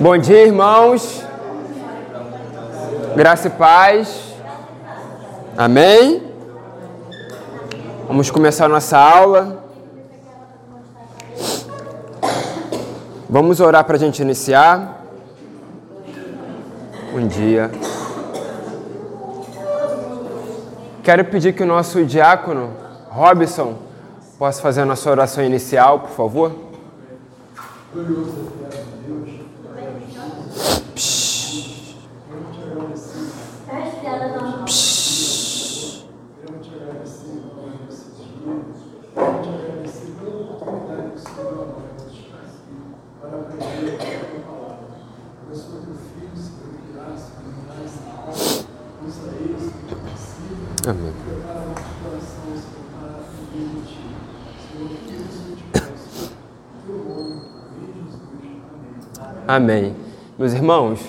Bom dia, irmãos. Graça e paz. Amém. Vamos começar nossa aula. Vamos orar para a gente iniciar. Bom dia. Quero pedir que o nosso diácono, Robson, possa fazer a nossa oração inicial, por favor. Amém. Amém. Meus irmãos,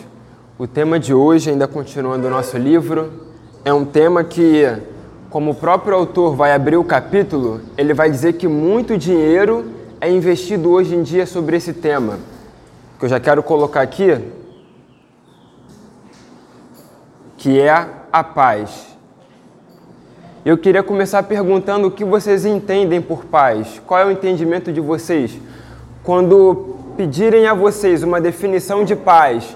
o tema de hoje, ainda continuando o nosso livro, é um tema que, como o próprio autor vai abrir o capítulo, ele vai dizer que muito dinheiro é investido hoje em dia sobre esse tema. Que eu já quero colocar aqui, que é a paz. Eu queria começar perguntando o que vocês entendem por paz. Qual é o entendimento de vocês? Quando pedirem a vocês uma definição de paz,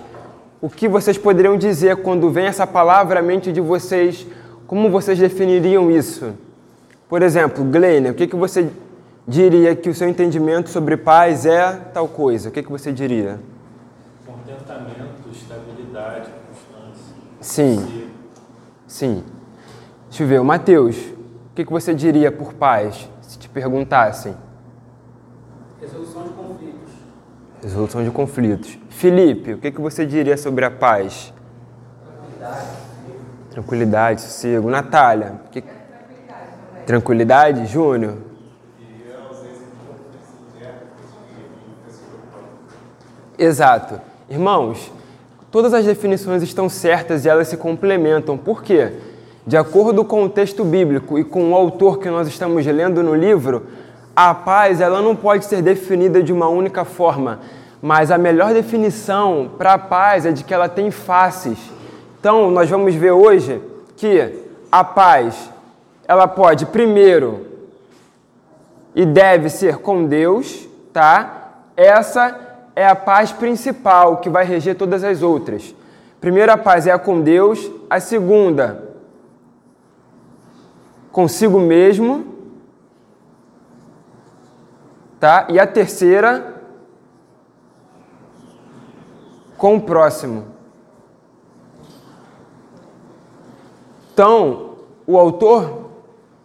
o que vocês poderiam dizer quando vem essa palavra à mente de vocês? Como vocês definiriam isso? Por exemplo, Glenn, o que, que você diria que o seu entendimento sobre paz é tal coisa? O que, que você diria? Contentamento, estabilidade, constância. Sim. Sim. Deixa eu ver, o Mateus, o que, que você diria por paz, se te perguntassem? Resolução de conflitos. Resolução de conflitos. Felipe, o que, que você diria sobre a paz? Tranquilidade. Tranquilidade, sossego. Natália, que... tranquilidade? Júnior? Exato. Irmãos, todas as definições estão certas e elas se complementam. Por quê? De acordo com o texto bíblico e com o autor que nós estamos lendo no livro, a paz ela não pode ser definida de uma única forma, mas a melhor definição para a paz é de que ela tem faces. Então, nós vamos ver hoje que a paz ela pode primeiro e deve ser com Deus, tá? Essa é a paz principal que vai reger todas as outras. Primeiro a paz é a com Deus, a segunda consigo mesmo, tá? E a terceira com o próximo. Então, o autor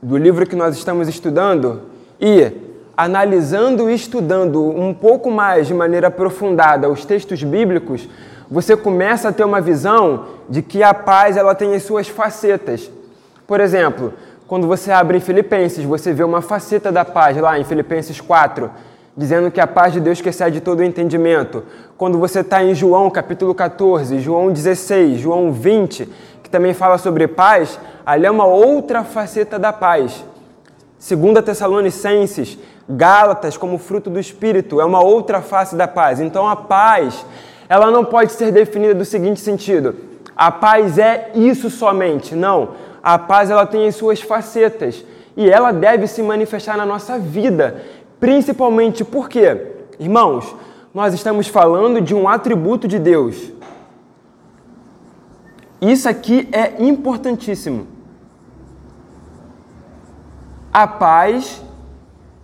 do livro que nós estamos estudando e analisando e estudando um pouco mais de maneira aprofundada os textos bíblicos, você começa a ter uma visão de que a paz ela tem as suas facetas. Por exemplo, quando você abre em Filipenses, você vê uma faceta da paz lá em Filipenses 4, dizendo que a paz de Deus que excede todo o entendimento. Quando você está em João capítulo 14, João 16, João 20, que também fala sobre paz, ali é uma outra faceta da paz. Segunda Tessalonicenses, Gálatas como fruto do Espírito, é uma outra face da paz. Então a paz, ela não pode ser definida do seguinte sentido: a paz é isso somente. Não a paz ela tem as suas facetas e ela deve se manifestar na nossa vida, principalmente porque, irmãos, nós estamos falando de um atributo de Deus. Isso aqui é importantíssimo. A paz,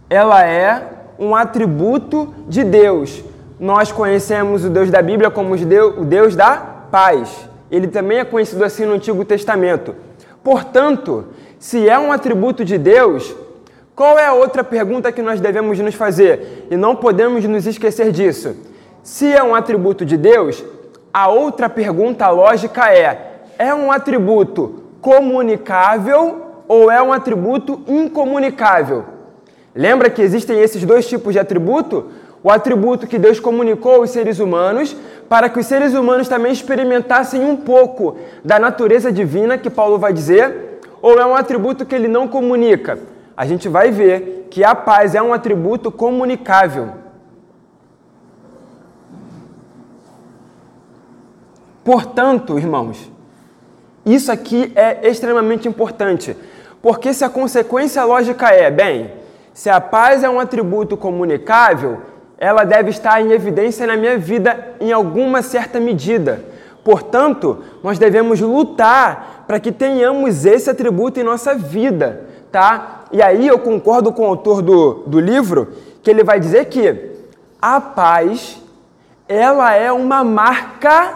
ela é um atributo de Deus. Nós conhecemos o Deus da Bíblia como o Deus da paz. Ele também é conhecido assim no Antigo Testamento. Portanto, se é um atributo de Deus, qual é a outra pergunta que nós devemos nos fazer? E não podemos nos esquecer disso. Se é um atributo de Deus, a outra pergunta lógica é: é um atributo comunicável ou é um atributo incomunicável? Lembra que existem esses dois tipos de atributo? O atributo que Deus comunicou aos seres humanos para que os seres humanos também experimentassem um pouco da natureza divina que Paulo vai dizer, ou é um atributo que ele não comunica? A gente vai ver que a paz é um atributo comunicável. Portanto, irmãos, isso aqui é extremamente importante, porque se a consequência lógica é, bem, se a paz é um atributo comunicável, ela deve estar em evidência na minha vida em alguma certa medida. Portanto, nós devemos lutar para que tenhamos esse atributo em nossa vida, tá? E aí eu concordo com o autor do, do livro, que ele vai dizer que a paz, ela é uma marca,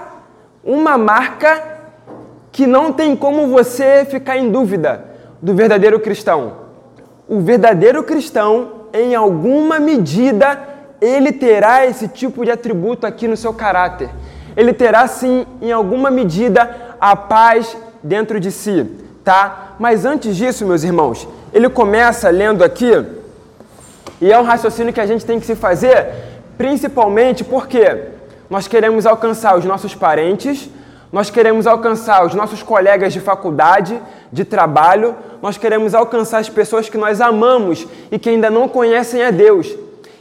uma marca que não tem como você ficar em dúvida do verdadeiro cristão. O verdadeiro cristão, em alguma medida, ele terá esse tipo de atributo aqui no seu caráter. Ele terá sim, em alguma medida, a paz dentro de si, tá? Mas antes disso, meus irmãos, ele começa lendo aqui, e é um raciocínio que a gente tem que se fazer, principalmente porque nós queremos alcançar os nossos parentes, nós queremos alcançar os nossos colegas de faculdade, de trabalho, nós queremos alcançar as pessoas que nós amamos e que ainda não conhecem a Deus.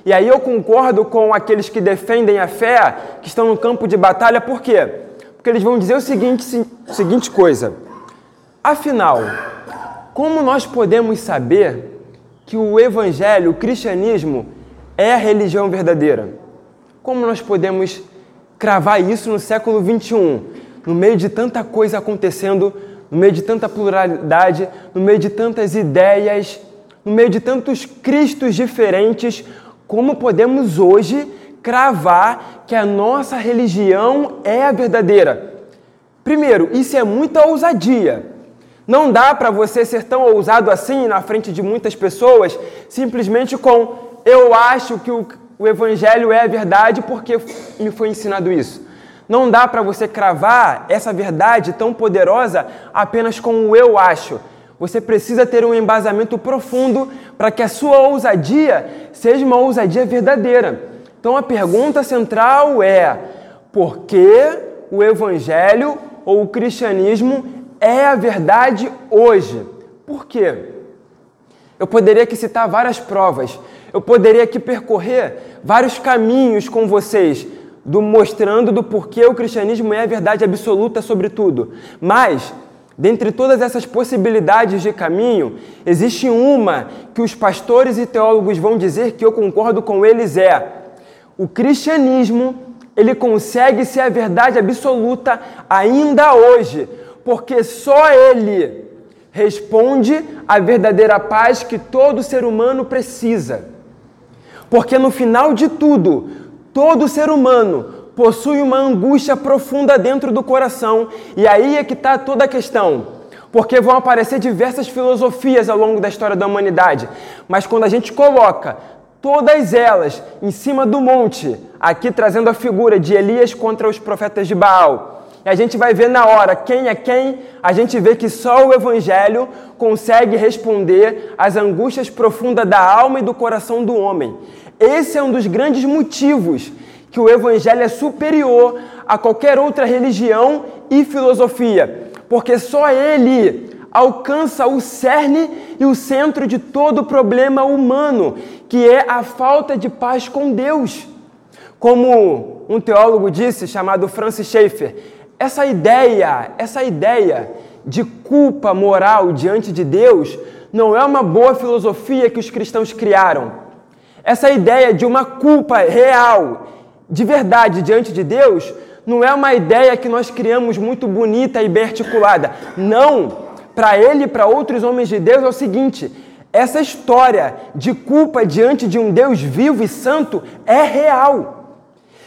E aí eu concordo com aqueles que defendem a fé, que estão no campo de batalha, por quê? Porque eles vão dizer o seguinte, seguinte coisa. Afinal, como nós podemos saber que o evangelho, o cristianismo, é a religião verdadeira? Como nós podemos cravar isso no século 21, no meio de tanta coisa acontecendo, no meio de tanta pluralidade, no meio de tantas ideias, no meio de tantos cristos diferentes, como podemos hoje cravar que a nossa religião é a verdadeira? Primeiro, isso é muita ousadia. Não dá para você ser tão ousado assim na frente de muitas pessoas, simplesmente com eu acho que o, o evangelho é a verdade porque me foi ensinado isso. Não dá para você cravar essa verdade tão poderosa apenas com o eu acho. Você precisa ter um embasamento profundo para que a sua ousadia seja uma ousadia verdadeira. Então a pergunta central é: por que o Evangelho ou o cristianismo é a verdade hoje? Por quê? Eu poderia aqui citar várias provas, eu poderia aqui percorrer vários caminhos com vocês, do mostrando do porquê o cristianismo é a verdade absoluta sobre tudo. Mas Dentre todas essas possibilidades de caminho, existe uma que os pastores e teólogos vão dizer que eu concordo com eles é: o cristianismo, ele consegue ser a verdade absoluta ainda hoje, porque só ele responde à verdadeira paz que todo ser humano precisa. Porque no final de tudo, todo ser humano possui uma angústia profunda dentro do coração. E aí é que está toda a questão. Porque vão aparecer diversas filosofias ao longo da história da humanidade. Mas quando a gente coloca todas elas em cima do monte, aqui trazendo a figura de Elias contra os profetas de Baal, e a gente vai ver na hora quem é quem, a gente vê que só o Evangelho consegue responder às angústias profundas da alma e do coração do homem. Esse é um dos grandes motivos que o Evangelho é superior a qualquer outra religião e filosofia, porque só ele alcança o cerne e o centro de todo problema humano, que é a falta de paz com Deus. Como um teólogo disse, chamado Francis Schaeffer, essa ideia, essa ideia de culpa moral diante de Deus não é uma boa filosofia que os cristãos criaram. Essa ideia de uma culpa real de verdade diante de Deus não é uma ideia que nós criamos muito bonita e bem articulada. Não! Para ele e para outros homens de Deus é o seguinte: essa história de culpa diante de um Deus vivo e santo é real.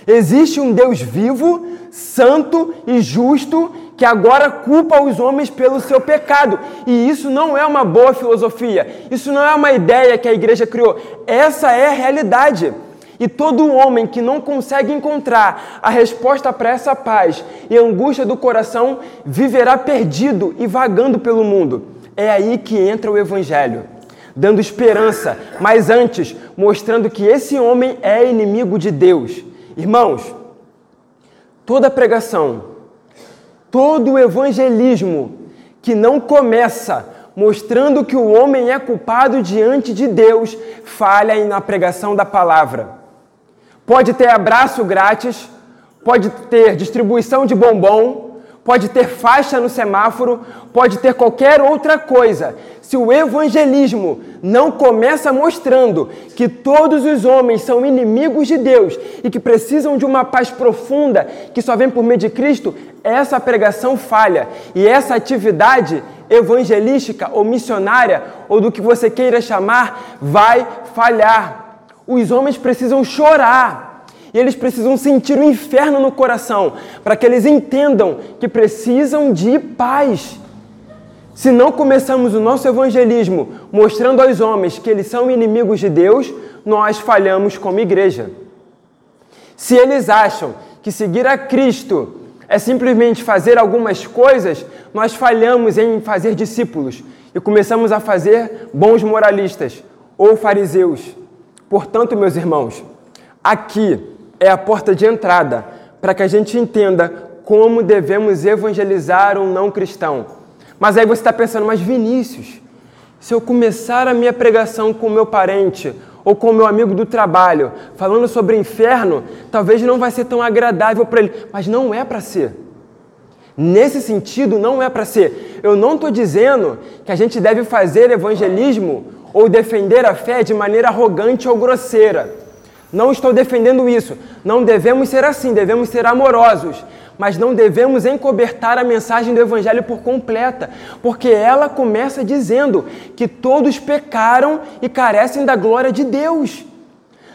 Existe um Deus vivo, santo e justo que agora culpa os homens pelo seu pecado. E isso não é uma boa filosofia. Isso não é uma ideia que a igreja criou. Essa é a realidade. E todo homem que não consegue encontrar a resposta para essa paz e angústia do coração viverá perdido e vagando pelo mundo. É aí que entra o Evangelho, dando esperança, mas antes mostrando que esse homem é inimigo de Deus. Irmãos, toda pregação, todo evangelismo que não começa mostrando que o homem é culpado diante de Deus, falha na pregação da palavra. Pode ter abraço grátis, pode ter distribuição de bombom, pode ter faixa no semáforo, pode ter qualquer outra coisa. Se o evangelismo não começa mostrando que todos os homens são inimigos de Deus e que precisam de uma paz profunda que só vem por meio de Cristo, essa pregação falha. E essa atividade evangelística ou missionária, ou do que você queira chamar, vai falhar. Os homens precisam chorar e eles precisam sentir o inferno no coração, para que eles entendam que precisam de paz. Se não começamos o nosso evangelismo mostrando aos homens que eles são inimigos de Deus, nós falhamos como igreja. Se eles acham que seguir a Cristo é simplesmente fazer algumas coisas, nós falhamos em fazer discípulos e começamos a fazer bons moralistas ou fariseus. Portanto, meus irmãos, aqui é a porta de entrada para que a gente entenda como devemos evangelizar um não cristão. Mas aí você está pensando, mas Vinícius, se eu começar a minha pregação com o meu parente ou com o meu amigo do trabalho, falando sobre inferno, talvez não vai ser tão agradável para ele. Mas não é para ser. Nesse sentido, não é para ser. Eu não estou dizendo que a gente deve fazer evangelismo ou defender a fé de maneira arrogante ou grosseira. Não estou defendendo isso. Não devemos ser assim, devemos ser amorosos. Mas não devemos encobertar a mensagem do Evangelho por completa, porque ela começa dizendo que todos pecaram e carecem da glória de Deus.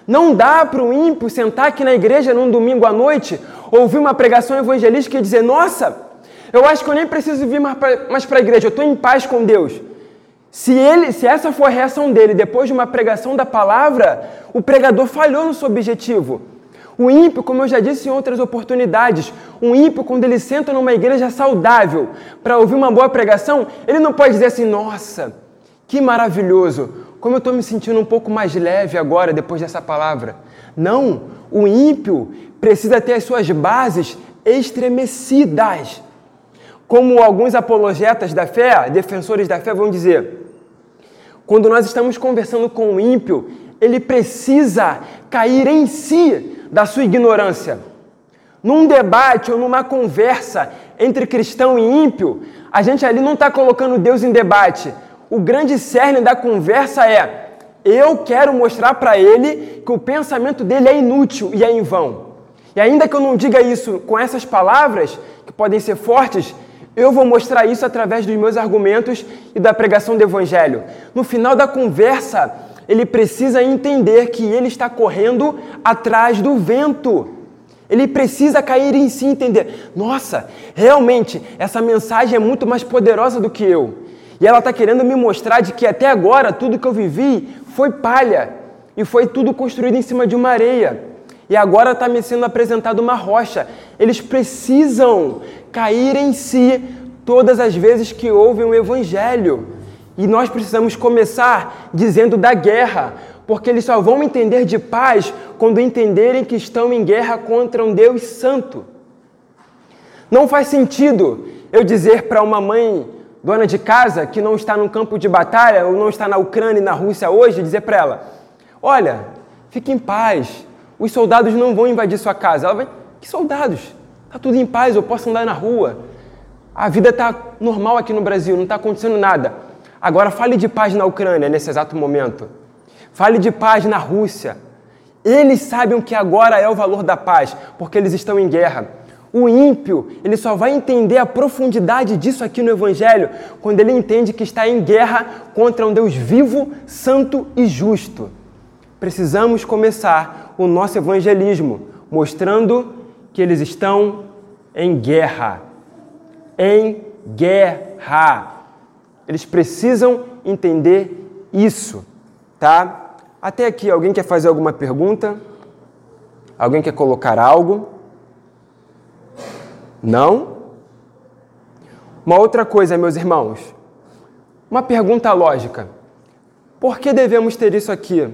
Não dá para o ímpio sentar aqui na igreja num domingo à noite, ouvir uma pregação evangelística e dizer: Nossa, eu acho que eu nem preciso vir mais para a igreja, eu estou em paz com Deus. Se, ele, se essa for a reação dele depois de uma pregação da palavra, o pregador falhou no seu objetivo. O ímpio, como eu já disse em outras oportunidades, um ímpio, quando ele senta numa igreja saudável para ouvir uma boa pregação, ele não pode dizer assim: Nossa, que maravilhoso, como eu estou me sentindo um pouco mais leve agora depois dessa palavra. Não, o ímpio precisa ter as suas bases estremecidas. Como alguns apologetas da fé, defensores da fé, vão dizer, quando nós estamos conversando com o ímpio, ele precisa cair em si da sua ignorância. Num debate ou numa conversa entre cristão e ímpio, a gente ali não está colocando Deus em debate. O grande cerne da conversa é: eu quero mostrar para ele que o pensamento dele é inútil e é em vão. E ainda que eu não diga isso com essas palavras, que podem ser fortes, eu vou mostrar isso através dos meus argumentos e da pregação do Evangelho. No final da conversa, ele precisa entender que ele está correndo atrás do vento. Ele precisa cair em si e entender: nossa, realmente, essa mensagem é muito mais poderosa do que eu. E ela está querendo me mostrar de que até agora tudo que eu vivi foi palha e foi tudo construído em cima de uma areia. E agora está me sendo apresentado uma rocha. Eles precisam cair em si todas as vezes que ouvem o Evangelho. E nós precisamos começar dizendo da guerra, porque eles só vão entender de paz quando entenderem que estão em guerra contra um Deus santo. Não faz sentido eu dizer para uma mãe dona de casa que não está no campo de batalha ou não está na Ucrânia e na Rússia hoje, dizer para ela: Olha, fique em paz, os soldados não vão invadir sua casa. Ela vai: Que soldados? Está tudo em paz, eu posso andar na rua. A vida está normal aqui no Brasil, não está acontecendo nada. Agora fale de paz na Ucrânia nesse exato momento. Fale de paz na Rússia. Eles sabem que agora é o valor da paz, porque eles estão em guerra. O ímpio, ele só vai entender a profundidade disso aqui no Evangelho quando ele entende que está em guerra contra um Deus vivo, santo e justo. Precisamos começar o nosso evangelismo mostrando que eles estão em guerra. Em guerra. Eles precisam entender isso, tá? Até aqui, alguém quer fazer alguma pergunta? Alguém quer colocar algo? Não? Uma outra coisa, meus irmãos. Uma pergunta lógica. Por que devemos ter isso aqui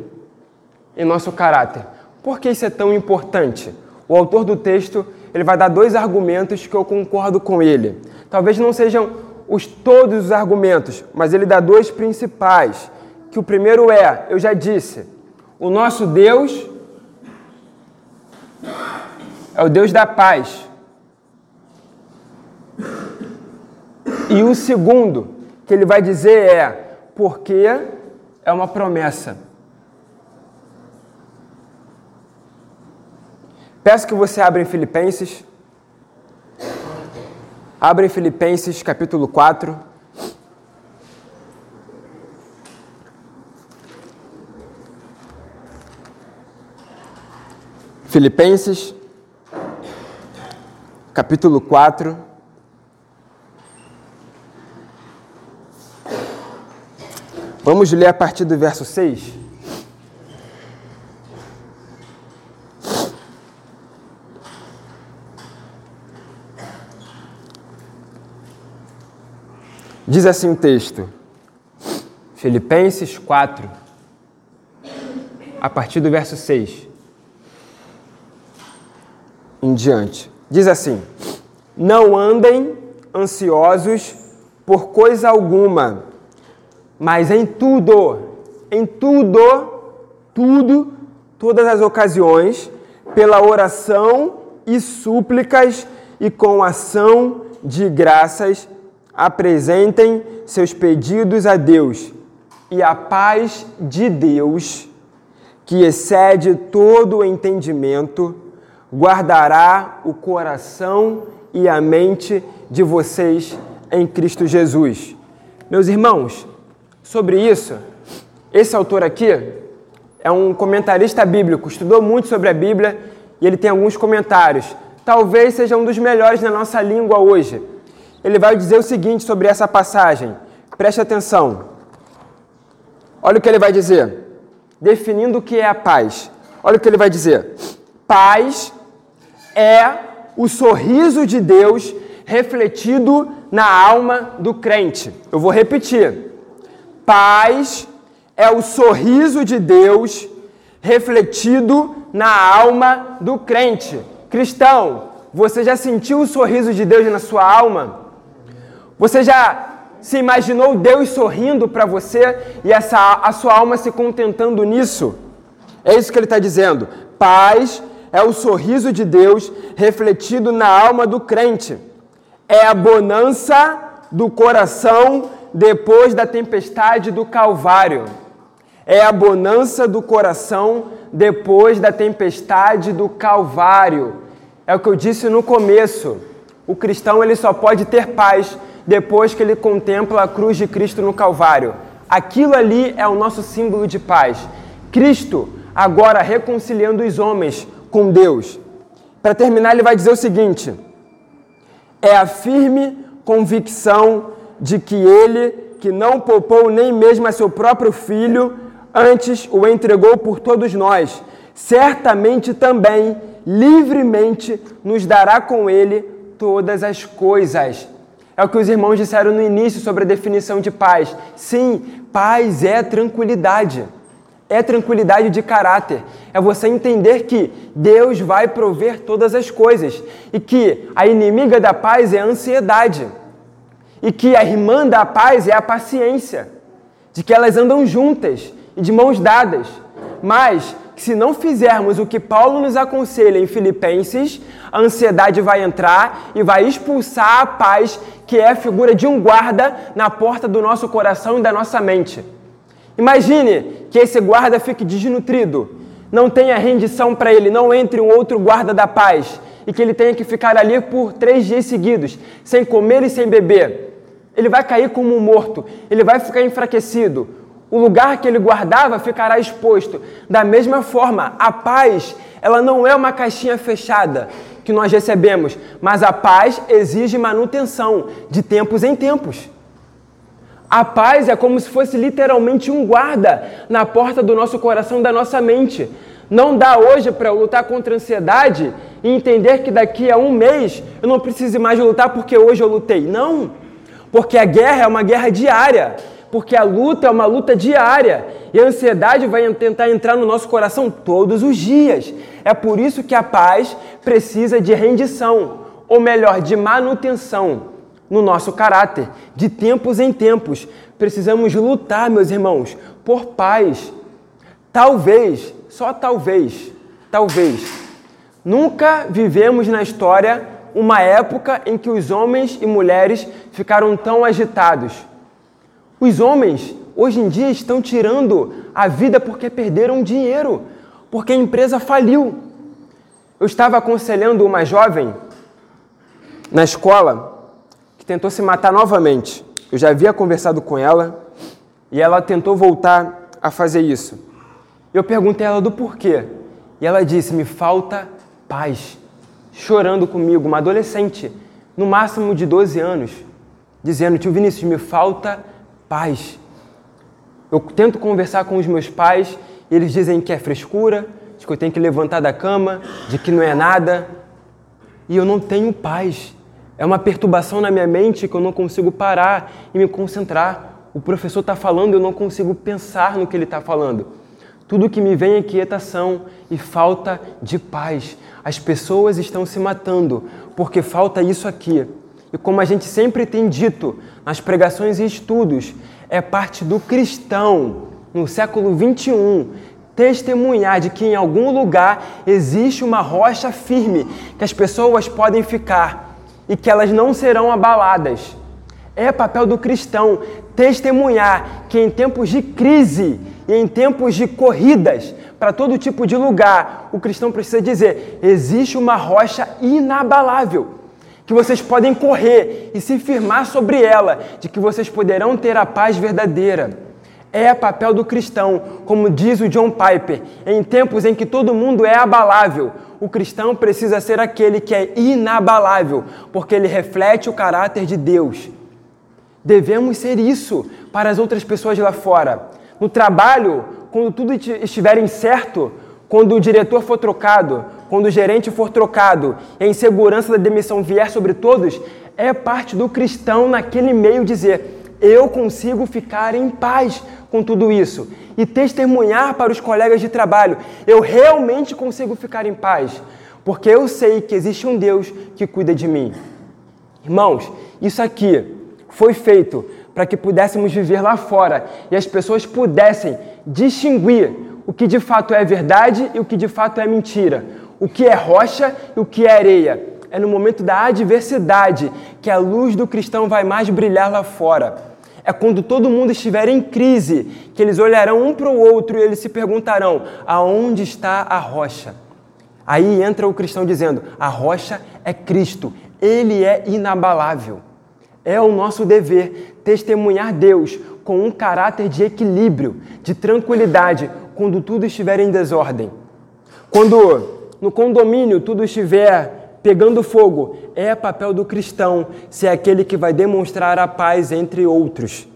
em nosso caráter? Por que isso é tão importante? O autor do texto ele vai dar dois argumentos que eu concordo com ele. Talvez não sejam os todos os argumentos, mas ele dá dois principais. Que o primeiro é, eu já disse, o nosso Deus é o Deus da paz. E o segundo que ele vai dizer é porque é uma promessa. Peço que você abra em Filipenses. Abra em Filipenses capítulo 4. Filipenses capítulo 4. Vamos ler a partir do verso 6. Diz assim o texto, Filipenses 4, a partir do verso 6 em diante. Diz assim: Não andem ansiosos por coisa alguma, mas em tudo, em tudo, tudo, todas as ocasiões, pela oração e súplicas e com ação de graças, apresentem seus pedidos a Deus, e a paz de Deus, que excede todo o entendimento, guardará o coração e a mente de vocês em Cristo Jesus. Meus irmãos, sobre isso, esse autor aqui é um comentarista bíblico, estudou muito sobre a Bíblia e ele tem alguns comentários. Talvez seja um dos melhores na nossa língua hoje ele vai dizer o seguinte sobre essa passagem. Preste atenção. Olha o que ele vai dizer. Definindo o que é a paz. Olha o que ele vai dizer. Paz é o sorriso de Deus refletido na alma do crente. Eu vou repetir. Paz é o sorriso de Deus refletido na alma do crente. Cristão, você já sentiu o sorriso de Deus na sua alma? Você já se imaginou Deus sorrindo para você e essa, a sua alma se contentando nisso? É isso que ele está dizendo. Paz é o sorriso de Deus refletido na alma do crente. É a bonança do coração depois da tempestade do Calvário. É a bonança do coração depois da tempestade do Calvário. É o que eu disse no começo. O cristão ele só pode ter paz depois que ele contempla a cruz de Cristo no Calvário. Aquilo ali é o nosso símbolo de paz. Cristo agora reconciliando os homens com Deus. Para terminar, ele vai dizer o seguinte: é a firme convicção de que ele, que não poupou nem mesmo a seu próprio filho, antes o entregou por todos nós, certamente também, livremente, nos dará com ele todas as coisas. É o que os irmãos disseram no início sobre a definição de paz. Sim, paz é tranquilidade. É tranquilidade de caráter. É você entender que Deus vai prover todas as coisas e que a inimiga da paz é a ansiedade e que a irmã da paz é a paciência, de que elas andam juntas e de mãos dadas. Mas se não fizermos o que Paulo nos aconselha em Filipenses, a ansiedade vai entrar e vai expulsar a paz, que é a figura de um guarda na porta do nosso coração e da nossa mente. Imagine que esse guarda fique desnutrido, não tenha rendição para ele, não entre um outro guarda da paz e que ele tenha que ficar ali por três dias seguidos, sem comer e sem beber. Ele vai cair como um morto, ele vai ficar enfraquecido, o lugar que ele guardava ficará exposto. Da mesma forma, a paz, ela não é uma caixinha fechada que nós recebemos, mas a paz exige manutenção de tempos em tempos. A paz é como se fosse literalmente um guarda na porta do nosso coração, da nossa mente. Não dá hoje para eu lutar contra a ansiedade e entender que daqui a um mês eu não preciso mais lutar porque hoje eu lutei. Não, porque a guerra é uma guerra diária porque a luta é uma luta diária e a ansiedade vai tentar entrar no nosso coração todos os dias. É por isso que a paz precisa de rendição, ou melhor, de manutenção no nosso caráter, de tempos em tempos. Precisamos lutar, meus irmãos, por paz. Talvez, só talvez, talvez, Nunca vivemos na história uma época em que os homens e mulheres ficaram tão agitados. Os homens hoje em dia estão tirando a vida porque perderam dinheiro, porque a empresa faliu. Eu estava aconselhando uma jovem na escola que tentou se matar novamente. Eu já havia conversado com ela e ela tentou voltar a fazer isso. Eu perguntei a ela do porquê e ela disse: Me falta paz. Chorando comigo, uma adolescente, no máximo de 12 anos, dizendo: Tio Vinícius, me falta paz. Eu tento conversar com os meus pais e eles dizem que é frescura, de que eu tenho que levantar da cama, de que não é nada. E eu não tenho paz. É uma perturbação na minha mente que eu não consigo parar e me concentrar. O professor está falando, eu não consigo pensar no que ele está falando. Tudo que me vem é quietação e falta de paz. As pessoas estão se matando porque falta isso aqui. E como a gente sempre tem dito nas pregações e estudos, é parte do cristão no século 21 testemunhar de que em algum lugar existe uma rocha firme que as pessoas podem ficar e que elas não serão abaladas. É papel do cristão testemunhar que em tempos de crise e em tempos de corridas para todo tipo de lugar, o cristão precisa dizer: existe uma rocha inabalável que vocês podem correr e se firmar sobre ela, de que vocês poderão ter a paz verdadeira. É papel do cristão, como diz o John Piper, em tempos em que todo mundo é abalável, o cristão precisa ser aquele que é inabalável, porque ele reflete o caráter de Deus. Devemos ser isso para as outras pessoas lá fora. No trabalho, quando tudo estiver incerto, quando o diretor for trocado, quando o gerente for trocado e a insegurança da demissão vier sobre todos, é parte do cristão naquele meio dizer: eu consigo ficar em paz com tudo isso e testemunhar para os colegas de trabalho: eu realmente consigo ficar em paz, porque eu sei que existe um Deus que cuida de mim. Irmãos, isso aqui foi feito para que pudéssemos viver lá fora e as pessoas pudessem distinguir o que de fato é verdade e o que de fato é mentira, o que é rocha e o que é areia. É no momento da adversidade que a luz do cristão vai mais brilhar lá fora. É quando todo mundo estiver em crise que eles olharão um para o outro e eles se perguntarão: aonde está a rocha? Aí entra o cristão dizendo: a rocha é Cristo, ele é inabalável. É o nosso dever testemunhar Deus com um caráter de equilíbrio, de tranquilidade, quando tudo estiver em desordem. Quando no condomínio tudo estiver pegando fogo, é papel do cristão ser aquele que vai demonstrar a paz entre outros.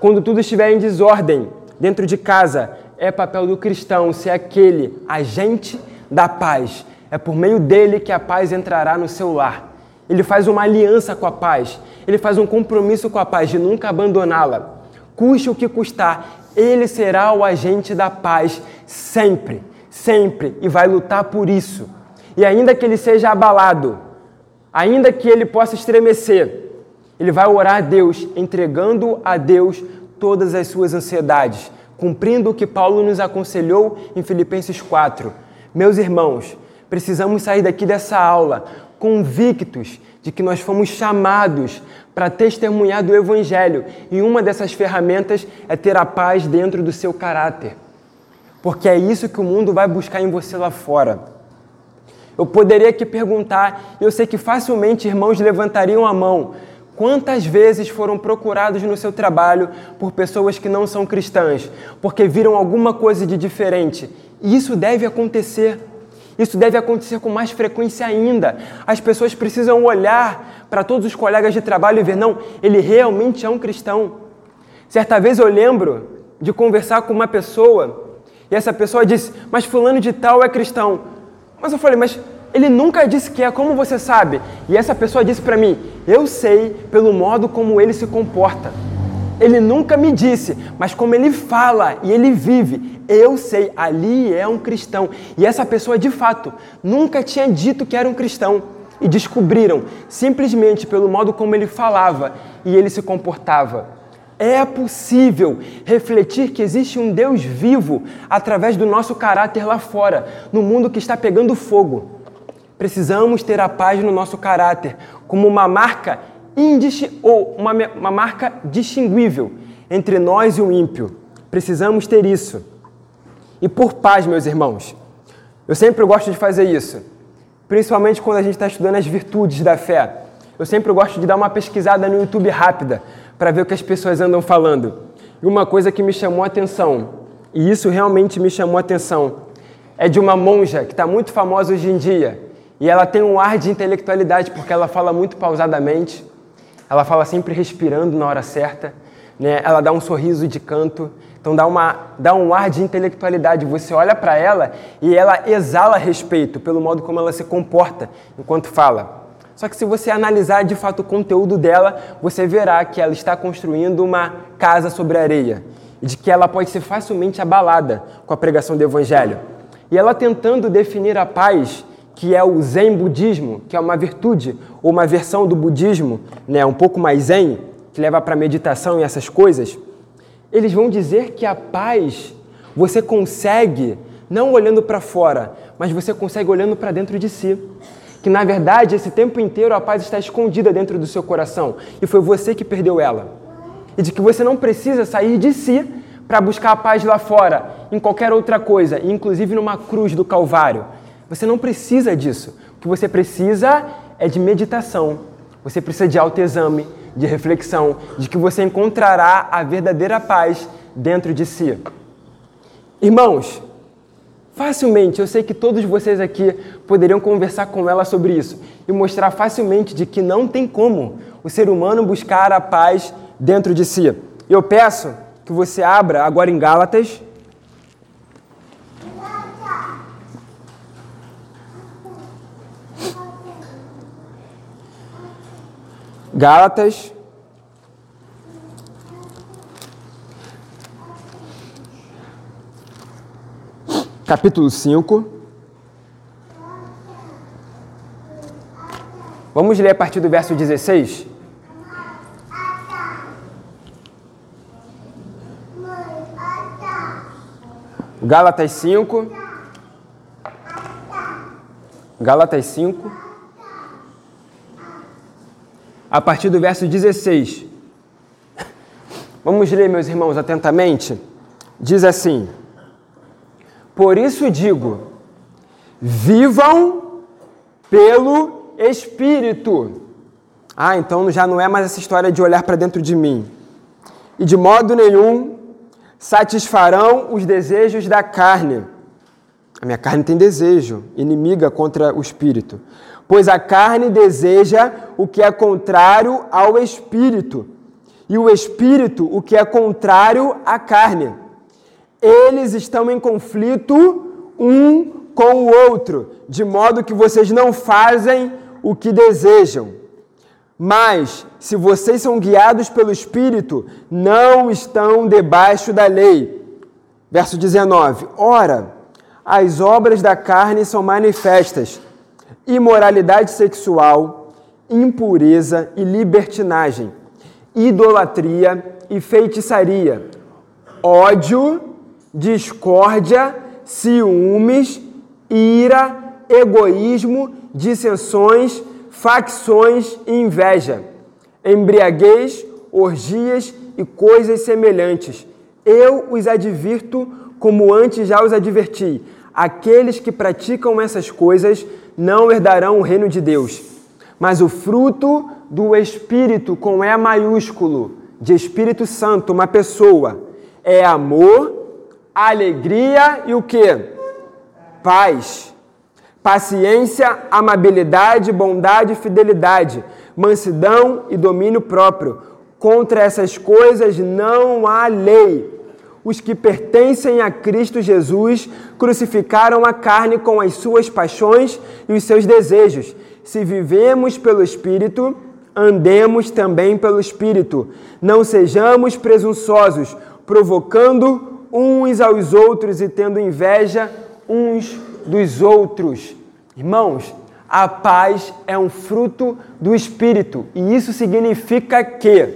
Quando tudo estiver em desordem dentro de casa, é papel do cristão ser aquele agente da paz. É por meio dele que a paz entrará no seu lar. Ele faz uma aliança com a paz ele faz um compromisso com a paz de nunca abandoná-la. Custe o que custar, ele será o agente da paz sempre, sempre, e vai lutar por isso. E ainda que ele seja abalado, ainda que ele possa estremecer, ele vai orar a Deus, entregando a Deus todas as suas ansiedades, cumprindo o que Paulo nos aconselhou em Filipenses 4. Meus irmãos, precisamos sair daqui dessa aula convictos de que nós fomos chamados para testemunhar do Evangelho e uma dessas ferramentas é ter a paz dentro do seu caráter. Porque é isso que o mundo vai buscar em você lá fora. Eu poderia aqui perguntar, eu sei que facilmente irmãos levantariam a mão. Quantas vezes foram procurados no seu trabalho por pessoas que não são cristãs, porque viram alguma coisa de diferente? E isso deve acontecer. Isso deve acontecer com mais frequência ainda. As pessoas precisam olhar para todos os colegas de trabalho e ver, não, ele realmente é um cristão. Certa vez eu lembro de conversar com uma pessoa e essa pessoa disse, mas fulano de tal é cristão. Mas eu falei, mas ele nunca disse que é, como você sabe? E essa pessoa disse para mim, eu sei pelo modo como ele se comporta. Ele nunca me disse, mas como ele fala e ele vive, eu sei, ali é um cristão. E essa pessoa, de fato, nunca tinha dito que era um cristão. E descobriram, simplesmente pelo modo como ele falava e ele se comportava. É possível refletir que existe um Deus vivo através do nosso caráter lá fora, no mundo que está pegando fogo. Precisamos ter a paz no nosso caráter como uma marca ou uma, uma marca distinguível entre nós e o ímpio. Precisamos ter isso. E por paz, meus irmãos, eu sempre gosto de fazer isso, principalmente quando a gente está estudando as virtudes da fé. Eu sempre gosto de dar uma pesquisada no YouTube rápida para ver o que as pessoas andam falando. E uma coisa que me chamou a atenção, e isso realmente me chamou a atenção, é de uma monja que está muito famosa hoje em dia. E ela tem um ar de intelectualidade porque ela fala muito pausadamente, ela fala sempre respirando na hora certa, né? ela dá um sorriso de canto, então dá, uma, dá um ar de intelectualidade. Você olha para ela e ela exala respeito pelo modo como ela se comporta enquanto fala. Só que se você analisar de fato o conteúdo dela, você verá que ela está construindo uma casa sobre areia e de que ela pode ser facilmente abalada com a pregação do evangelho. E ela tentando definir a paz, que é o Zen budismo, que é uma virtude ou uma versão do budismo, né, um pouco mais zen, que leva para meditação e essas coisas, eles vão dizer que a paz você consegue não olhando para fora, mas você consegue olhando para dentro de si. Que na verdade esse tempo inteiro a paz está escondida dentro do seu coração e foi você que perdeu ela. E de que você não precisa sair de si para buscar a paz lá fora, em qualquer outra coisa, inclusive numa cruz do Calvário. Você não precisa disso. O que você precisa é de meditação. Você precisa de autoexame, de reflexão, de que você encontrará a verdadeira paz dentro de si. Irmãos, facilmente, eu sei que todos vocês aqui poderiam conversar com ela sobre isso e mostrar facilmente de que não tem como o ser humano buscar a paz dentro de si. Eu peço que você abra agora em Gálatas. Gálatas. Capítulo 5. Vamos ler a partir do verso 16? Gálatas 5. Gálatas 5. A partir do verso 16. Vamos ler, meus irmãos, atentamente. Diz assim: Por isso digo, vivam pelo Espírito. Ah, então já não é mais essa história de olhar para dentro de mim. E de modo nenhum satisfarão os desejos da carne. A minha carne tem desejo, inimiga contra o espírito. Pois a carne deseja o que é contrário ao espírito, e o espírito o que é contrário à carne. Eles estão em conflito um com o outro, de modo que vocês não fazem o que desejam. Mas, se vocês são guiados pelo Espírito, não estão debaixo da lei. Verso 19: Ora, as obras da carne são manifestas: imoralidade sexual, impureza e libertinagem, idolatria e feitiçaria, ódio, discórdia, ciúmes, ira, egoísmo, dissensões, facções e inveja, embriaguez, orgias e coisas semelhantes. Eu os advirto como antes já os adverti. Aqueles que praticam essas coisas não herdarão o reino de Deus. Mas o fruto do Espírito, com E maiúsculo, de Espírito Santo, uma pessoa, é amor, alegria e o que? Paz paciência, amabilidade, bondade e fidelidade, mansidão e domínio próprio. Contra essas coisas não há lei. Os que pertencem a Cristo Jesus crucificaram a carne com as suas paixões e os seus desejos. Se vivemos pelo Espírito, andemos também pelo Espírito. Não sejamos presunçosos, provocando uns aos outros e tendo inveja uns dos outros. Irmãos, a paz é um fruto do Espírito e isso significa que,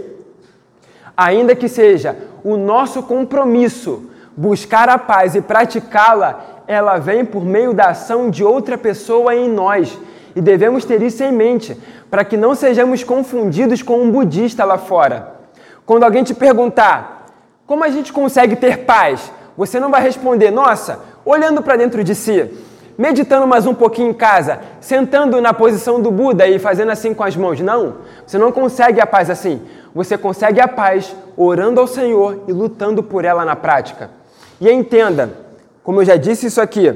ainda que seja o nosso compromisso buscar a paz e praticá-la, ela vem por meio da ação de outra pessoa em nós. e devemos ter isso em mente, para que não sejamos confundidos com um budista lá fora. Quando alguém te perguntar como a gente consegue ter paz, você não vai responder, nossa, olhando para dentro de si, meditando mais um pouquinho em casa, sentando na posição do Buda e fazendo assim com as mãos. Não, você não consegue a paz assim. Você consegue a paz orando ao Senhor e lutando por ela na prática. E entenda, como eu já disse isso aqui,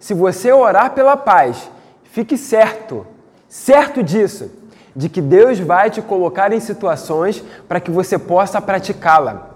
se você orar pela paz, fique certo, certo disso, de que Deus vai te colocar em situações para que você possa praticá-la.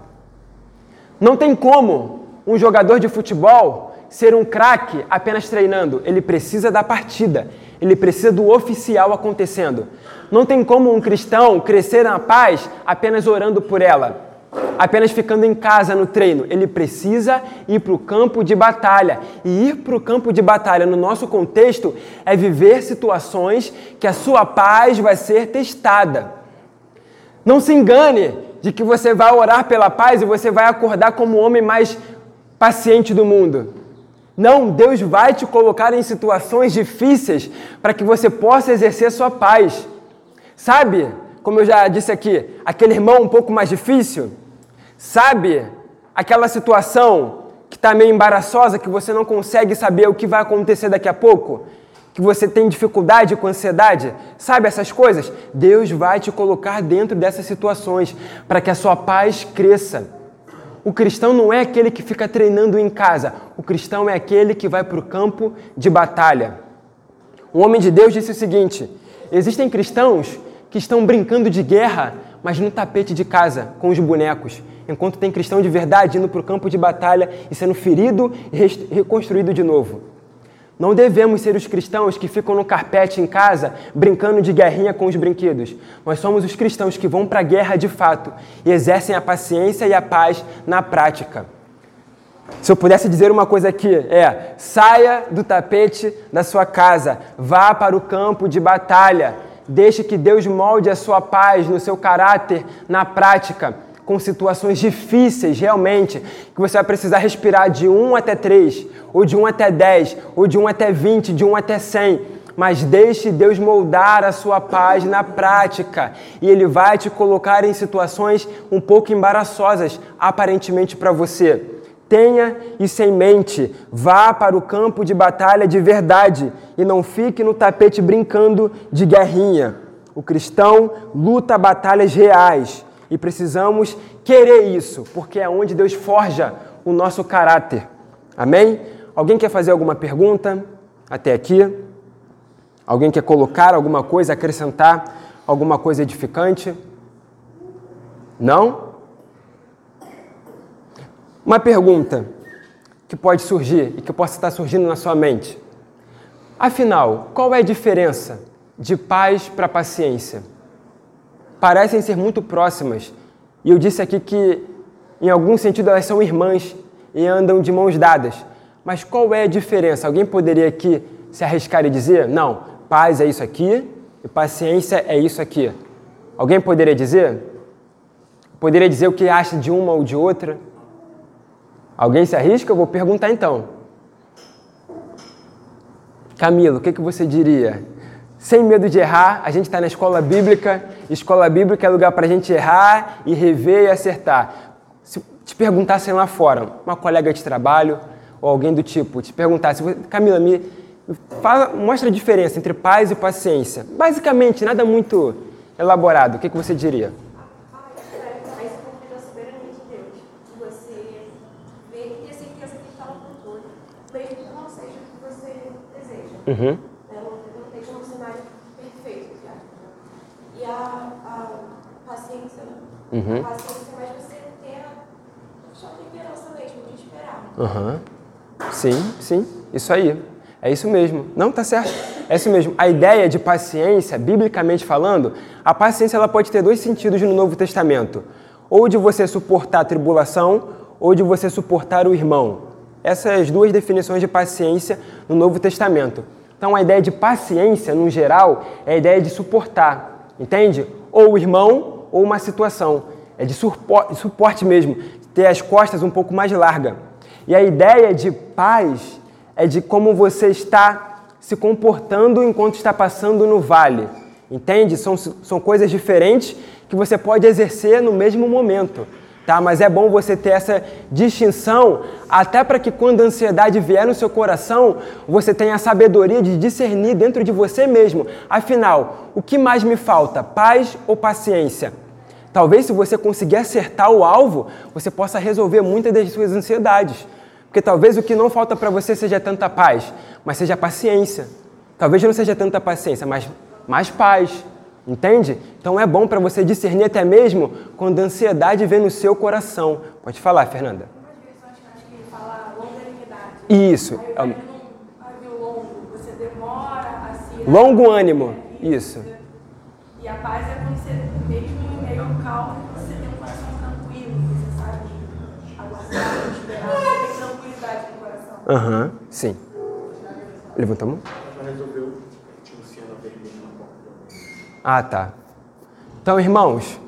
Não tem como um jogador de futebol ser um craque apenas treinando, ele precisa da partida, ele precisa do oficial acontecendo. Não tem como um cristão crescer na paz apenas orando por ela apenas ficando em casa no treino. Ele precisa ir para o campo de batalha. E ir para o campo de batalha, no nosso contexto, é viver situações que a sua paz vai ser testada. Não se engane de que você vai orar pela paz e você vai acordar como o homem mais paciente do mundo. Não, Deus vai te colocar em situações difíceis para que você possa exercer sua paz. Sabe, como eu já disse aqui, aquele irmão um pouco mais difícil, Sabe aquela situação que está meio embaraçosa, que você não consegue saber o que vai acontecer daqui a pouco? Que você tem dificuldade com ansiedade? Sabe essas coisas? Deus vai te colocar dentro dessas situações para que a sua paz cresça. O cristão não é aquele que fica treinando em casa, o cristão é aquele que vai para o campo de batalha. O homem de Deus disse o seguinte: existem cristãos que estão brincando de guerra, mas no tapete de casa, com os bonecos enquanto tem cristão de verdade indo para o campo de batalha e sendo ferido e reconstruído de novo. Não devemos ser os cristãos que ficam no carpete em casa brincando de guerrinha com os brinquedos. Nós somos os cristãos que vão para a guerra de fato e exercem a paciência e a paz na prática. Se eu pudesse dizer uma coisa aqui, é: saia do tapete da sua casa, vá para o campo de batalha, deixe que Deus molde a sua paz no seu caráter na prática com situações difíceis realmente, que você vai precisar respirar de 1 até 3, ou de 1 até 10, ou de 1 até 20, de 1 até 100. Mas deixe Deus moldar a sua paz na prática, e Ele vai te colocar em situações um pouco embaraçosas, aparentemente para você. Tenha isso em mente. Vá para o campo de batalha de verdade e não fique no tapete brincando de guerrinha. O cristão luta batalhas reais e precisamos querer isso, porque é onde Deus forja o nosso caráter. Amém? Alguém quer fazer alguma pergunta até aqui? Alguém quer colocar alguma coisa, acrescentar alguma coisa edificante? Não? Uma pergunta que pode surgir e que possa estar surgindo na sua mente. Afinal, qual é a diferença de paz para paciência? Parecem ser muito próximas. E eu disse aqui que, em algum sentido, elas são irmãs e andam de mãos dadas. Mas qual é a diferença? Alguém poderia aqui se arriscar e dizer: não, paz é isso aqui e paciência é isso aqui? Alguém poderia dizer? Poderia dizer o que acha de uma ou de outra? Alguém se arrisca? Eu vou perguntar então. Camilo, o que, que você diria? Sem medo de errar. A gente está na escola bíblica. Escola bíblica é lugar para a gente errar e rever e acertar. Se te perguntassem lá fora, uma colega de trabalho ou alguém do tipo, te perguntasse, Camila, me fala, mostra a diferença entre paz e paciência. Basicamente, nada muito elaborado. O que, que você diria? Uhum. Uhum. A paciência é mais você ter a sua temperança mesmo, de esperar. Uhum. Sim, sim, isso aí. É isso mesmo. Não, tá certo. É isso mesmo. A ideia de paciência, biblicamente falando, a paciência ela pode ter dois sentidos no Novo Testamento. Ou de você suportar a tribulação, ou de você suportar o irmão. Essas duas definições de paciência no Novo Testamento. Então, a ideia de paciência, no geral, é a ideia de suportar, entende? Ou o irmão ou uma situação. É de suporte mesmo, ter as costas um pouco mais largas. E a ideia de paz é de como você está se comportando enquanto está passando no vale. Entende? São, são coisas diferentes que você pode exercer no mesmo momento. Tá? Mas é bom você ter essa distinção, até para que quando a ansiedade vier no seu coração, você tenha a sabedoria de discernir dentro de você mesmo. Afinal, o que mais me falta, paz ou paciência? Talvez se você conseguir acertar o alvo, você possa resolver muitas das suas ansiedades. Porque talvez o que não falta para você seja tanta paz, mas seja paciência. Talvez não seja tanta paciência, mas mais paz. Entende? Então é bom para você discernir até mesmo quando a ansiedade vem no seu coração. Pode falar, Fernanda. Isso. O longo, ânimo. Isso. E a paz é quando você, mesmo em meio ao calmo, você tem um coração tranquilo, você sabe aguardar, esperar, você tem tranquilidade no coração. Aham, sim. Levanta a mão. Já resolveu Luciana vermelha na porta. Ah, tá. Então, irmãos,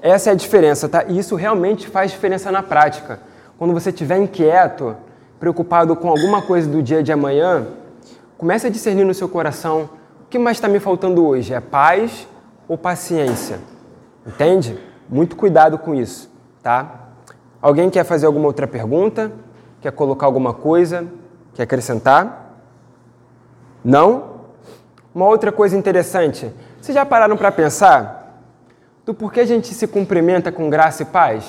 essa é a diferença, tá? E isso realmente faz diferença na prática. Quando você estiver inquieto, preocupado com alguma coisa do dia de amanhã, comece a discernir no seu coração o que mais está me faltando hoje? É paz ou paciência? Entende? Muito cuidado com isso, tá? Alguém quer fazer alguma outra pergunta? Quer colocar alguma coisa? Quer acrescentar? Não? Uma outra coisa interessante. Vocês já pararam para pensar do porquê a gente se cumprimenta com graça e paz?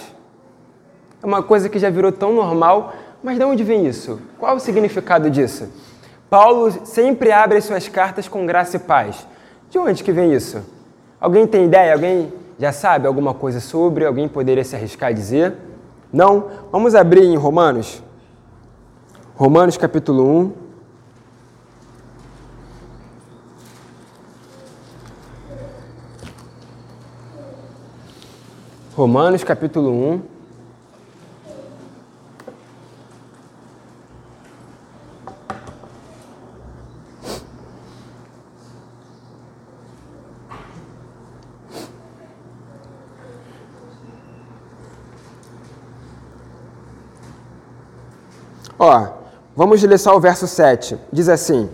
É uma coisa que já virou tão normal, mas de onde vem isso? Qual o significado disso? Paulo sempre abre as suas cartas com graça e paz. De onde que vem isso? Alguém tem ideia? Alguém já sabe alguma coisa sobre? Alguém poderia se arriscar a dizer? Não? Vamos abrir em Romanos. Romanos capítulo 1. Romanos capítulo 1. Ó, vamos ler só o verso 7. Diz assim: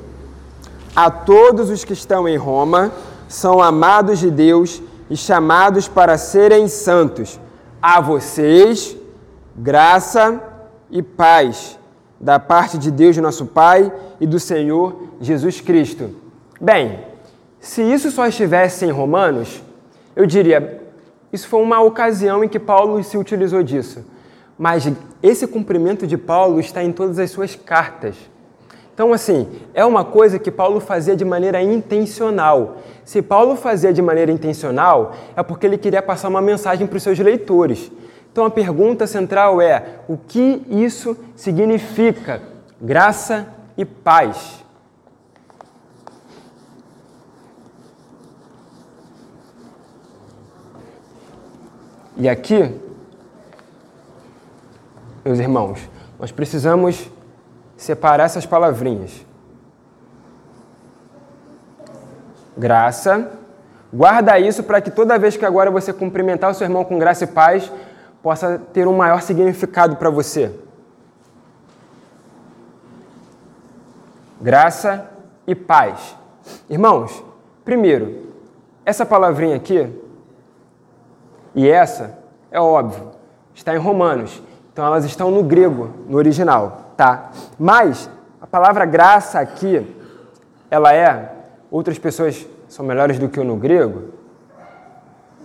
A todos os que estão em Roma são amados de Deus e chamados para serem santos. A vocês, graça e paz da parte de Deus, nosso Pai, e do Senhor Jesus Cristo. Bem, se isso só estivesse em Romanos, eu diria, isso foi uma ocasião em que Paulo se utilizou disso. Mas esse cumprimento de Paulo está em todas as suas cartas. Então, assim, é uma coisa que Paulo fazia de maneira intencional. Se Paulo fazia de maneira intencional, é porque ele queria passar uma mensagem para os seus leitores. Então, a pergunta central é: o que isso significa? Graça e paz. E aqui meus irmãos, nós precisamos separar essas palavrinhas. Graça. Guarda isso para que toda vez que agora você cumprimentar o seu irmão com graça e paz, possa ter um maior significado para você. Graça e paz. Irmãos, primeiro, essa palavrinha aqui e essa é óbvio, está em Romanos. Então elas estão no grego, no original, tá? Mas a palavra graça aqui, ela é, outras pessoas são melhores do que eu no grego,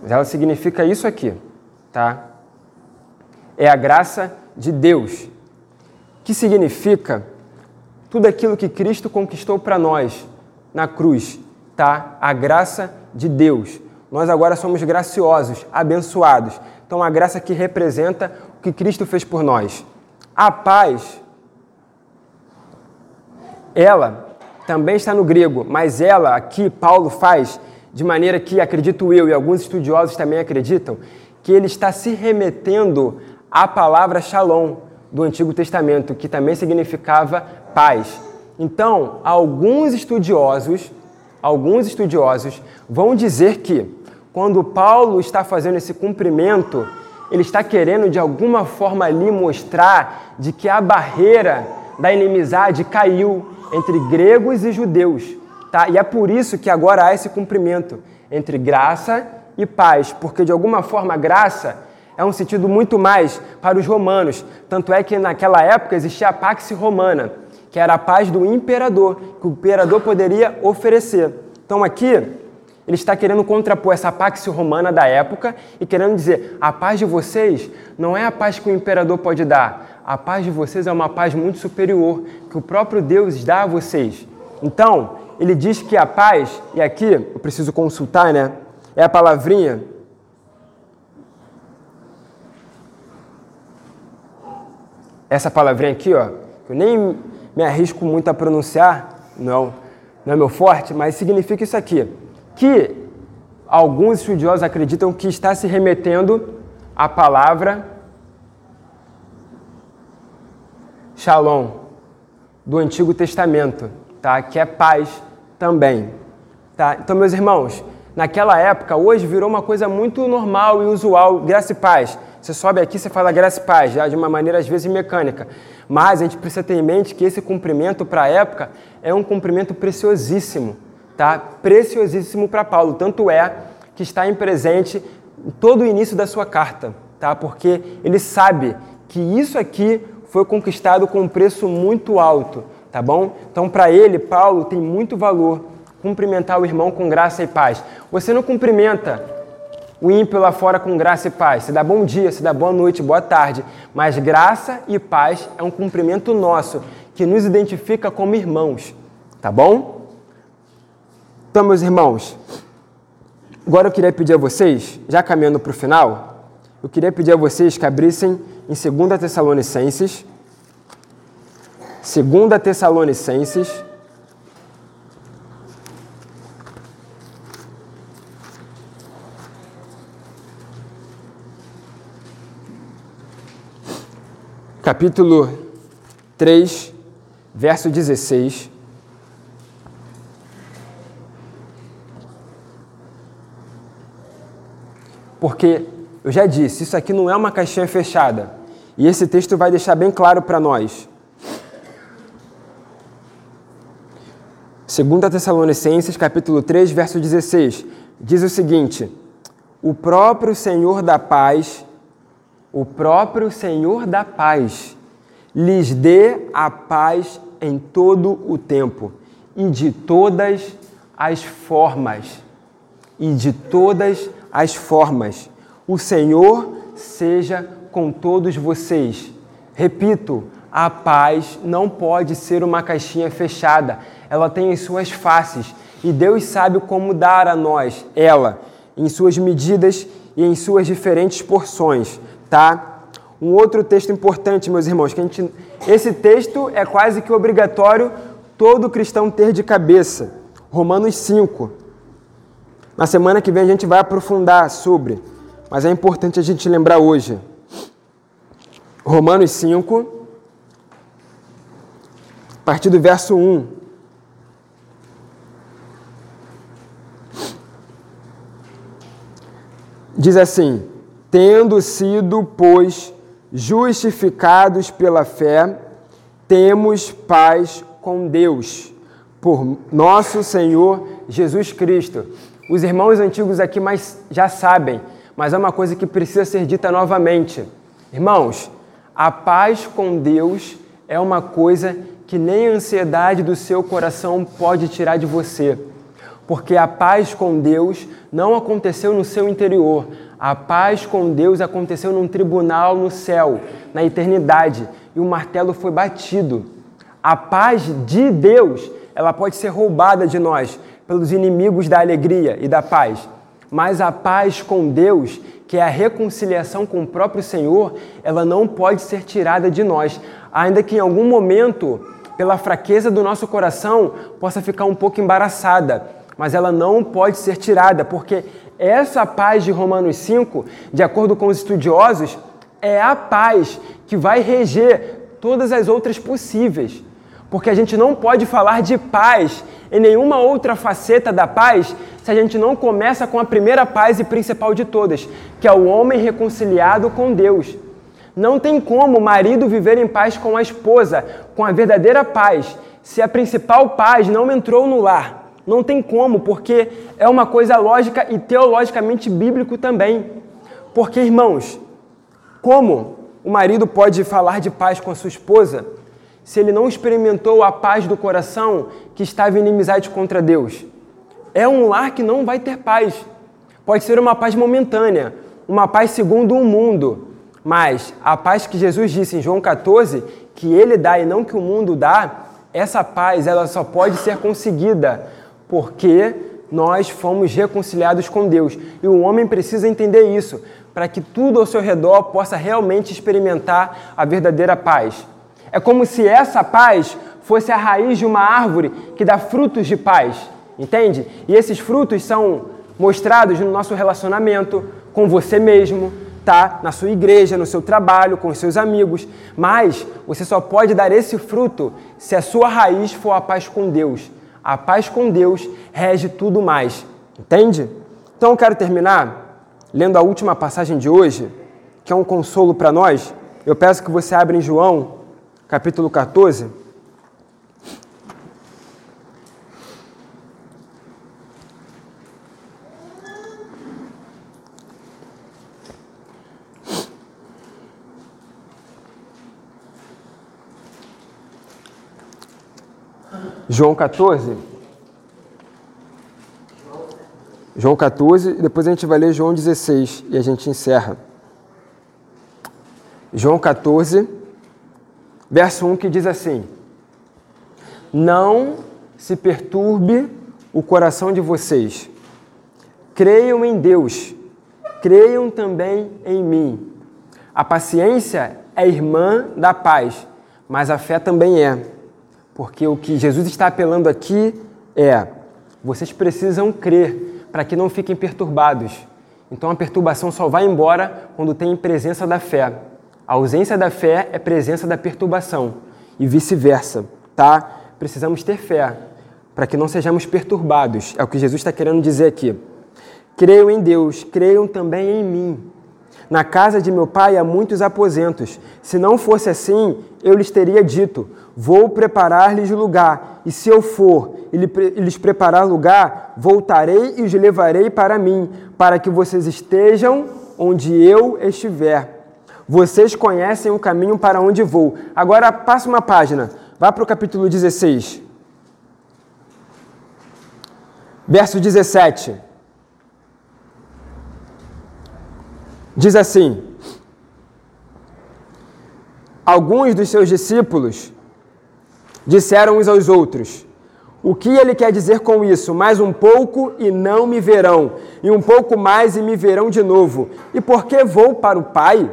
mas ela significa isso aqui, tá? É a graça de Deus, que significa tudo aquilo que Cristo conquistou para nós na cruz, tá? A graça de Deus. Nós agora somos graciosos, abençoados. Então, a graça que representa o que Cristo fez por nós. A paz, ela também está no grego, mas ela aqui, Paulo faz de maneira que, acredito eu e alguns estudiosos também acreditam, que ele está se remetendo à palavra shalom do Antigo Testamento, que também significava paz. Então, alguns estudiosos, alguns estudiosos vão dizer que quando Paulo está fazendo esse cumprimento, ele está querendo de alguma forma ali mostrar de que a barreira da inimizade caiu entre gregos e judeus. Tá? E é por isso que agora há esse cumprimento entre graça e paz, porque de alguma forma graça é um sentido muito mais para os romanos. Tanto é que naquela época existia a Pax Romana, que era a paz do imperador, que o imperador poderia oferecer. Então aqui ele está querendo contrapor essa Pax Romana da época e querendo dizer: a paz de vocês não é a paz que o imperador pode dar, a paz de vocês é uma paz muito superior que o próprio Deus dá a vocês. Então, ele diz que a paz, e aqui eu preciso consultar, né? É a palavrinha. Essa palavrinha aqui, ó, eu nem me arrisco muito a pronunciar, não, não é meu forte, mas significa isso aqui: que alguns estudiosos acreditam que está se remetendo à palavra Shalom do Antigo Testamento, tá? Que é paz também. Tá? Então, meus irmãos, naquela época, hoje virou uma coisa muito normal e usual, graça e paz. Você sobe aqui, você fala graça e paz, já de uma maneira às vezes mecânica. Mas a gente precisa ter em mente que esse cumprimento para a época é um cumprimento preciosíssimo, tá? Preciosíssimo para Paulo. Tanto é que está em presente todo o início da sua carta, tá? Porque ele sabe que isso aqui foi conquistado com um preço muito alto tá bom? Então, para ele, Paulo, tem muito valor cumprimentar o irmão com graça e paz. Você não cumprimenta o ímpio lá fora com graça e paz. Você dá bom dia, você dá boa noite, boa tarde. Mas graça e paz é um cumprimento nosso, que nos identifica como irmãos, tá bom? Então, meus irmãos, agora eu queria pedir a vocês, já caminhando para o final, eu queria pedir a vocês que abrissem em 2 Tessalonicenses, Segunda Tessalonicenses, capítulo 3, verso 16. Porque eu já disse, isso aqui não é uma caixinha fechada. E esse texto vai deixar bem claro para nós. 2 Tessalonicenses, capítulo 3, verso 16, diz o seguinte: O próprio Senhor da paz, o próprio Senhor da paz, lhes dê a paz em todo o tempo e de todas as formas. E de todas as formas. O Senhor seja com todos vocês. Repito, a paz não pode ser uma caixinha fechada ela tem as suas faces e Deus sabe como dar a nós ela em suas medidas e em suas diferentes porções, tá? Um outro texto importante, meus irmãos, que a gente esse texto é quase que obrigatório todo cristão ter de cabeça. Romanos 5. Na semana que vem a gente vai aprofundar sobre, mas é importante a gente lembrar hoje. Romanos 5, a partir do verso 1. Diz assim: Tendo sido, pois, justificados pela fé, temos paz com Deus, por nosso Senhor Jesus Cristo. Os irmãos antigos aqui mais já sabem, mas é uma coisa que precisa ser dita novamente. Irmãos, a paz com Deus é uma coisa que nem a ansiedade do seu coração pode tirar de você porque a paz com Deus não aconteceu no seu interior. A paz com Deus aconteceu num tribunal no céu, na eternidade, e o martelo foi batido. A paz de Deus, ela pode ser roubada de nós pelos inimigos da alegria e da paz. Mas a paz com Deus, que é a reconciliação com o próprio Senhor, ela não pode ser tirada de nós, ainda que em algum momento, pela fraqueza do nosso coração, possa ficar um pouco embaraçada mas ela não pode ser tirada, porque essa paz de Romanos 5, de acordo com os estudiosos, é a paz que vai reger todas as outras possíveis. Porque a gente não pode falar de paz em nenhuma outra faceta da paz se a gente não começa com a primeira paz e principal de todas, que é o homem reconciliado com Deus. Não tem como o marido viver em paz com a esposa, com a verdadeira paz, se a principal paz não entrou no lar? Não tem como, porque é uma coisa lógica e teologicamente bíblico também. Porque, irmãos, como o marido pode falar de paz com a sua esposa se ele não experimentou a paz do coração que estava em inimizade contra Deus? É um lar que não vai ter paz. Pode ser uma paz momentânea, uma paz segundo o mundo, mas a paz que Jesus disse em João 14, que ele dá e não que o mundo dá, essa paz ela só pode ser conseguida porque nós fomos reconciliados com Deus. E o homem precisa entender isso, para que tudo ao seu redor possa realmente experimentar a verdadeira paz. É como se essa paz fosse a raiz de uma árvore que dá frutos de paz, entende? E esses frutos são mostrados no nosso relacionamento com você mesmo, tá? Na sua igreja, no seu trabalho, com os seus amigos. Mas você só pode dar esse fruto se a sua raiz for a paz com Deus. A paz com Deus rege tudo mais. Entende? Então eu quero terminar lendo a última passagem de hoje, que é um consolo para nós. Eu peço que você abra em João, capítulo 14. João 14. João 14, e depois a gente vai ler João 16 e a gente encerra. João 14, verso 1 que diz assim: Não se perturbe o coração de vocês. Creiam em Deus, creiam também em mim. A paciência é irmã da paz, mas a fé também é. Porque o que Jesus está apelando aqui é: vocês precisam crer para que não fiquem perturbados. Então a perturbação só vai embora quando tem presença da fé. A ausência da fé é presença da perturbação e vice-versa, tá? Precisamos ter fé para que não sejamos perturbados. É o que Jesus está querendo dizer aqui. Creiam em Deus, creiam também em mim. Na casa de meu pai há muitos aposentos. Se não fosse assim, eu lhes teria dito: Vou preparar-lhes lugar, e se eu for e lhes preparar lugar, voltarei e os levarei para mim, para que vocês estejam onde eu estiver. Vocês conhecem o caminho para onde vou. Agora passa uma página, vá para o capítulo 16. Verso 17. Diz assim: Alguns dos seus discípulos disseram uns aos outros: O que ele quer dizer com isso? Mais um pouco e não me verão, e um pouco mais e me verão de novo. E por que vou para o Pai?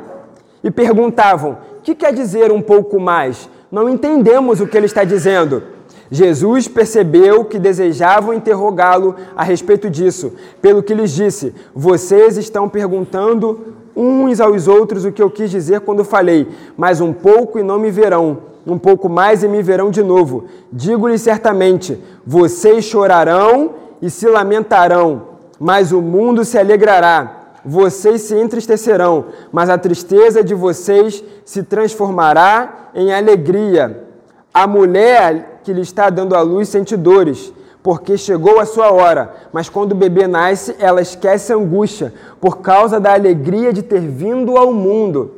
E perguntavam: que quer dizer um pouco mais? Não entendemos o que ele está dizendo. Jesus percebeu que desejavam interrogá-lo a respeito disso, pelo que lhes disse: Vocês estão perguntando uns aos outros o que eu quis dizer quando falei, mas um pouco e não me verão, um pouco mais e me verão de novo. Digo-lhes certamente: vocês chorarão e se lamentarão, mas o mundo se alegrará. Vocês se entristecerão, mas a tristeza de vocês se transformará em alegria. A mulher que lhe está dando à luz sente dores, porque chegou a sua hora. Mas quando o bebê nasce, ela esquece a angústia, por causa da alegria de ter vindo ao mundo.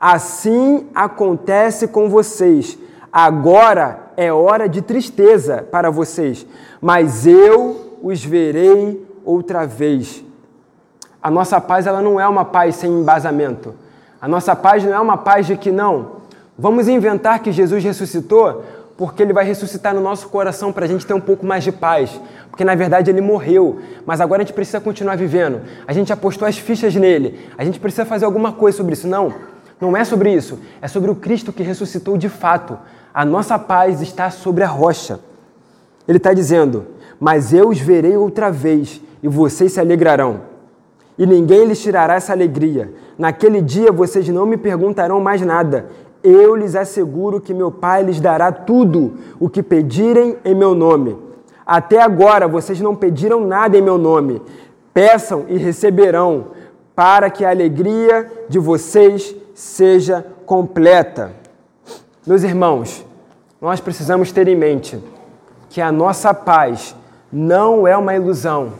Assim acontece com vocês. Agora é hora de tristeza para vocês, mas eu os verei outra vez. A nossa paz ela não é uma paz sem embasamento. A nossa paz não é uma paz de que não. Vamos inventar que Jesus ressuscitou porque ele vai ressuscitar no nosso coração para a gente ter um pouco mais de paz. Porque na verdade ele morreu, mas agora a gente precisa continuar vivendo. A gente apostou as fichas nele. A gente precisa fazer alguma coisa sobre isso. Não, não é sobre isso. É sobre o Cristo que ressuscitou de fato. A nossa paz está sobre a rocha. Ele está dizendo: Mas eu os verei outra vez e vocês se alegrarão. E ninguém lhes tirará essa alegria. Naquele dia vocês não me perguntarão mais nada eu lhes asseguro que meu Pai lhes dará tudo o que pedirem em meu nome. Até agora vocês não pediram nada em meu nome. Peçam e receberão, para que a alegria de vocês seja completa. Meus irmãos, nós precisamos ter em mente que a nossa paz não é uma ilusão.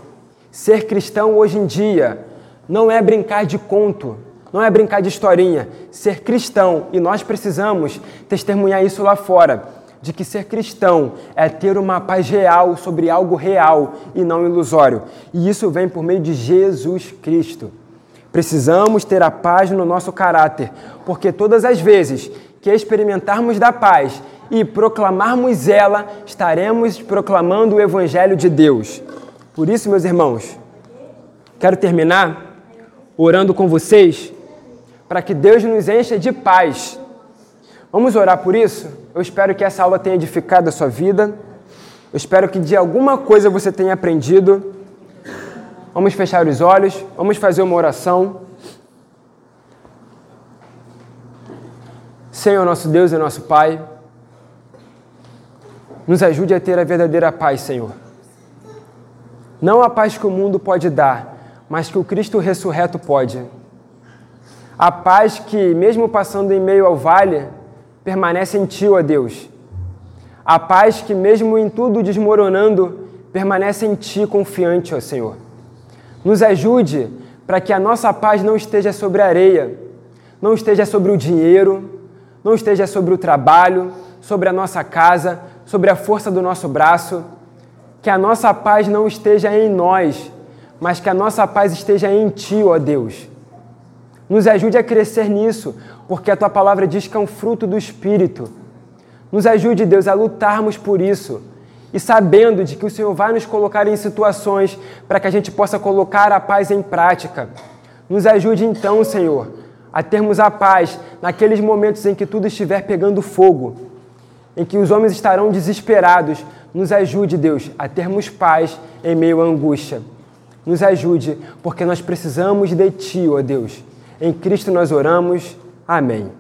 Ser cristão hoje em dia não é brincar de conto, não é brincar de historinha. Ser cristão, e nós precisamos testemunhar isso lá fora, de que ser cristão é ter uma paz real sobre algo real e não ilusório. E isso vem por meio de Jesus Cristo. Precisamos ter a paz no nosso caráter, porque todas as vezes que experimentarmos da paz e proclamarmos ela, estaremos proclamando o Evangelho de Deus. Por isso, meus irmãos, quero terminar orando com vocês para que Deus nos encha de paz. Vamos orar por isso? Eu espero que essa aula tenha edificado a sua vida. Eu espero que de alguma coisa você tenha aprendido. Vamos fechar os olhos, vamos fazer uma oração. Senhor, nosso Deus e nosso Pai, nos ajude a ter a verdadeira paz, Senhor. Não a paz que o mundo pode dar, mas que o Cristo ressurreto pode. A paz que, mesmo passando em meio ao vale, permanece em Ti, ó Deus. A paz que, mesmo em tudo desmoronando, permanece em Ti, confiante, ó Senhor. Nos ajude para que a nossa paz não esteja sobre a areia, não esteja sobre o dinheiro, não esteja sobre o trabalho, sobre a nossa casa, sobre a força do nosso braço. Que a nossa paz não esteja em nós, mas que a nossa paz esteja em Ti, ó Deus. Nos ajude a crescer nisso, porque a Tua palavra diz que é um fruto do Espírito. Nos ajude, Deus, a lutarmos por isso e sabendo de que o Senhor vai nos colocar em situações para que a gente possa colocar a paz em prática. Nos ajude então, Senhor, a termos a paz naqueles momentos em que tudo estiver pegando fogo em que os homens estarão desesperados. Nos ajude, Deus, a termos paz em meio à angústia. Nos ajude, porque nós precisamos de Ti, ó Deus. Em Cristo nós oramos. Amém.